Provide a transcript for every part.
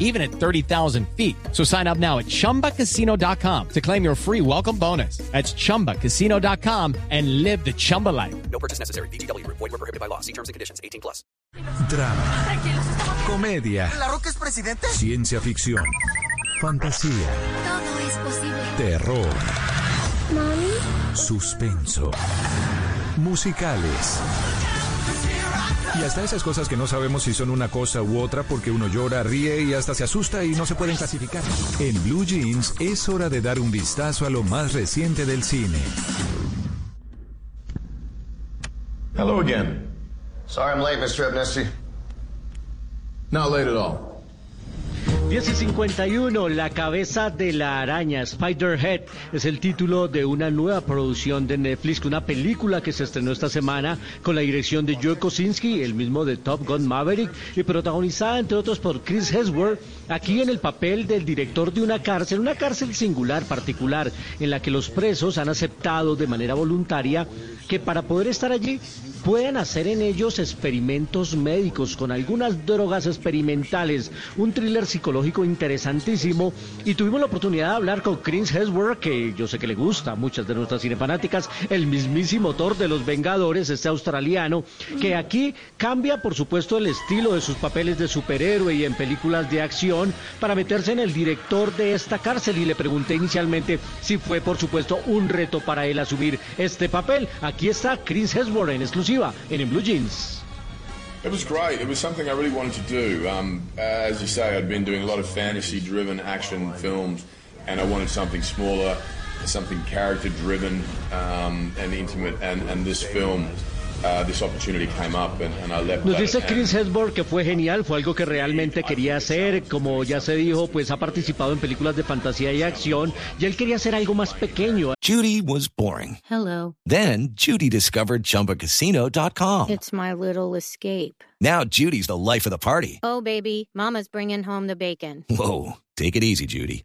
even at 30,000 feet. So sign up now at chumbacasino.com to claim your free welcome bonus. That's chumbacasino.com and live the Chumba life. No purchase necessary. BGW. Void were prohibited by law. See terms and conditions. 18 plus. Drama. Comedia. ¿La Roca es presidente? Ciencia ficción. Fantasía. Todo es posible. Terror. ¿Mami? Suspenso. Musicales. Y hasta esas cosas que no sabemos si son una cosa u otra porque uno llora, ríe y hasta se asusta y no se pueden clasificar. En Blue Jeans es hora de dar un vistazo a lo más reciente del cine. Hello again. Sorry I'm late, Mr. Abnesti. Not late at all. 10 y 51, La cabeza de la araña, Spider-Head, es el título de una nueva producción de Netflix, una película que se estrenó esta semana con la dirección de Joe Kosinski, el mismo de Top Gun Maverick, y protagonizada entre otros por Chris Hemsworth, aquí en el papel del director de una cárcel, una cárcel singular, particular, en la que los presos han aceptado de manera voluntaria que para poder estar allí pueden hacer en ellos experimentos médicos con algunas drogas experimentales, un thriller psicológico interesantísimo. Y tuvimos la oportunidad de hablar con Chris Hemsworth, que yo sé que le gusta a muchas de nuestras cinefanáticas, el mismísimo autor de Los Vengadores, este australiano, que aquí cambia por supuesto el estilo de sus papeles de superhéroe y en películas de acción para meterse en el director de esta cárcel. Y le pregunté inicialmente si fue por supuesto un reto para él asumir este papel. Aquí está Chris Hemsworth en exclusiva en Blue Jeans. It was great. It was something I really wanted to do. Um, as you say, I'd been doing a lot of fantasy-driven action films, and I wanted something smaller, something character-driven um, and intimate. And, and this film, uh, this opportunity came up, and, and I leapt Nos at dice. Chris Hemsworth que fue genial, fue algo que realmente quería hacer, como ya se dijo, pues ha participado en películas de fantasía y acción, y él quería hacer algo más pequeño. Judy was boring. Hello. Then Judy discovered ChumbaCasino.com. It's my little escape. Now Judy's the life of the party. Oh, baby, Mama's bringing home the bacon. Whoa, take it easy, Judy.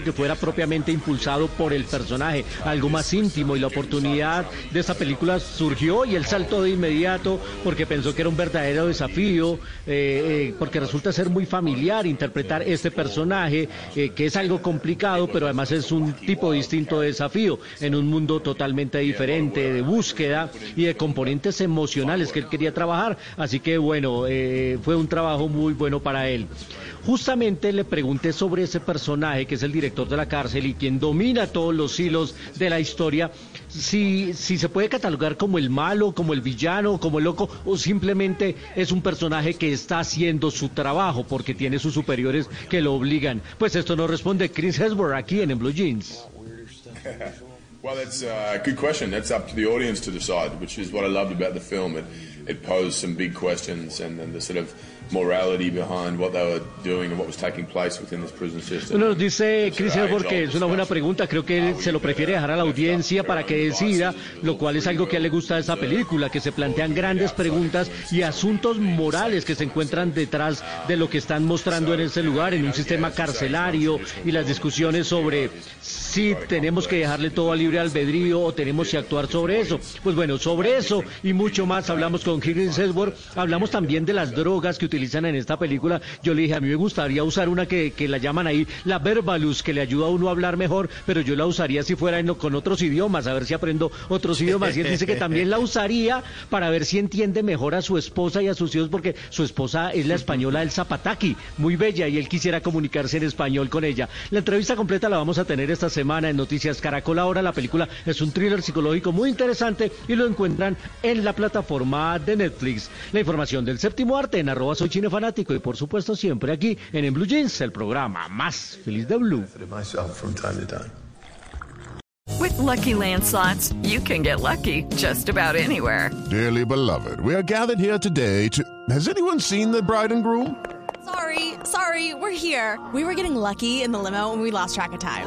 Que fuera propiamente impulsado por el personaje, algo más íntimo y la oportunidad de esta película surgió y él saltó de inmediato porque pensó que era un verdadero desafío, eh, eh, porque resulta ser muy familiar interpretar este personaje, eh, que es algo complicado, pero además es un tipo distinto de desafío en un mundo totalmente diferente, de búsqueda y de componentes emocionales que él quería trabajar, así que bueno, fue un trabajo muy bueno para él. Justamente le pregunté sobre ese personaje que es el director de la cárcel y quien domina todos los hilos de la historia, si, si se puede catalogar como el malo, como el villano, como el loco, o simplemente es un personaje que está haciendo su trabajo porque tiene sus superiores que lo obligan. Pues esto nos responde Chris Hemsworth aquí en, en Blue Jeans. Well, that's uh, a good question. That's up to the audience to decide, which is what I loved about the film. It, it posed some big questions and, and the sort of morality behind what they were doing and what was taking place within this prison system. Nos dice Chris Hemsworth que es una buena pregunta. Creo que él se lo prefiere dejar a la audiencia para que decida, lo cual es algo que a él le gusta de esta película, que se plantean grandes preguntas y asuntos morales que se encuentran detrás de lo que están mostrando en ese lugar, en un sistema carcelario y las discusiones sobre si tenemos que dejarle todo a libre albedrío o tenemos que actuar sobre eso. Pues bueno, sobre eso y mucho más hablamos con Chris Hemsworth. Hablamos también de las drogas que utilizan en esta película. Yo le dije, a mí me gustaría usar una que, que la llaman ahí la verbalus, que le ayuda a uno a hablar mejor, pero yo la usaría si fuera en- con otros idiomas, a ver si aprendo otros idiomas. Y él dice que también la usaría para ver si entiende mejor a su esposa y a sus hijos, porque su esposa es la española El Zapataki, muy bella, y él quisiera comunicarse en español con ella. La entrevista completa la vamos a tener esta semana en Noticias Caracol. Ahora la película es un thriller psicológico muy interesante y lo encuentran en la plataforma de Netflix. La información del séptimo arte en arroba soy cinefanático y por supuesto siempre aquí en, en Blue Jeans, el programa más feliz de Blue. With Lucky Land slots, you can get lucky just about anywhere. Dearly beloved, we are gathered here today to. Has anyone seen the bride and groom? Sorry, sorry, we're here. We were getting lucky in the limo and we lost track of time.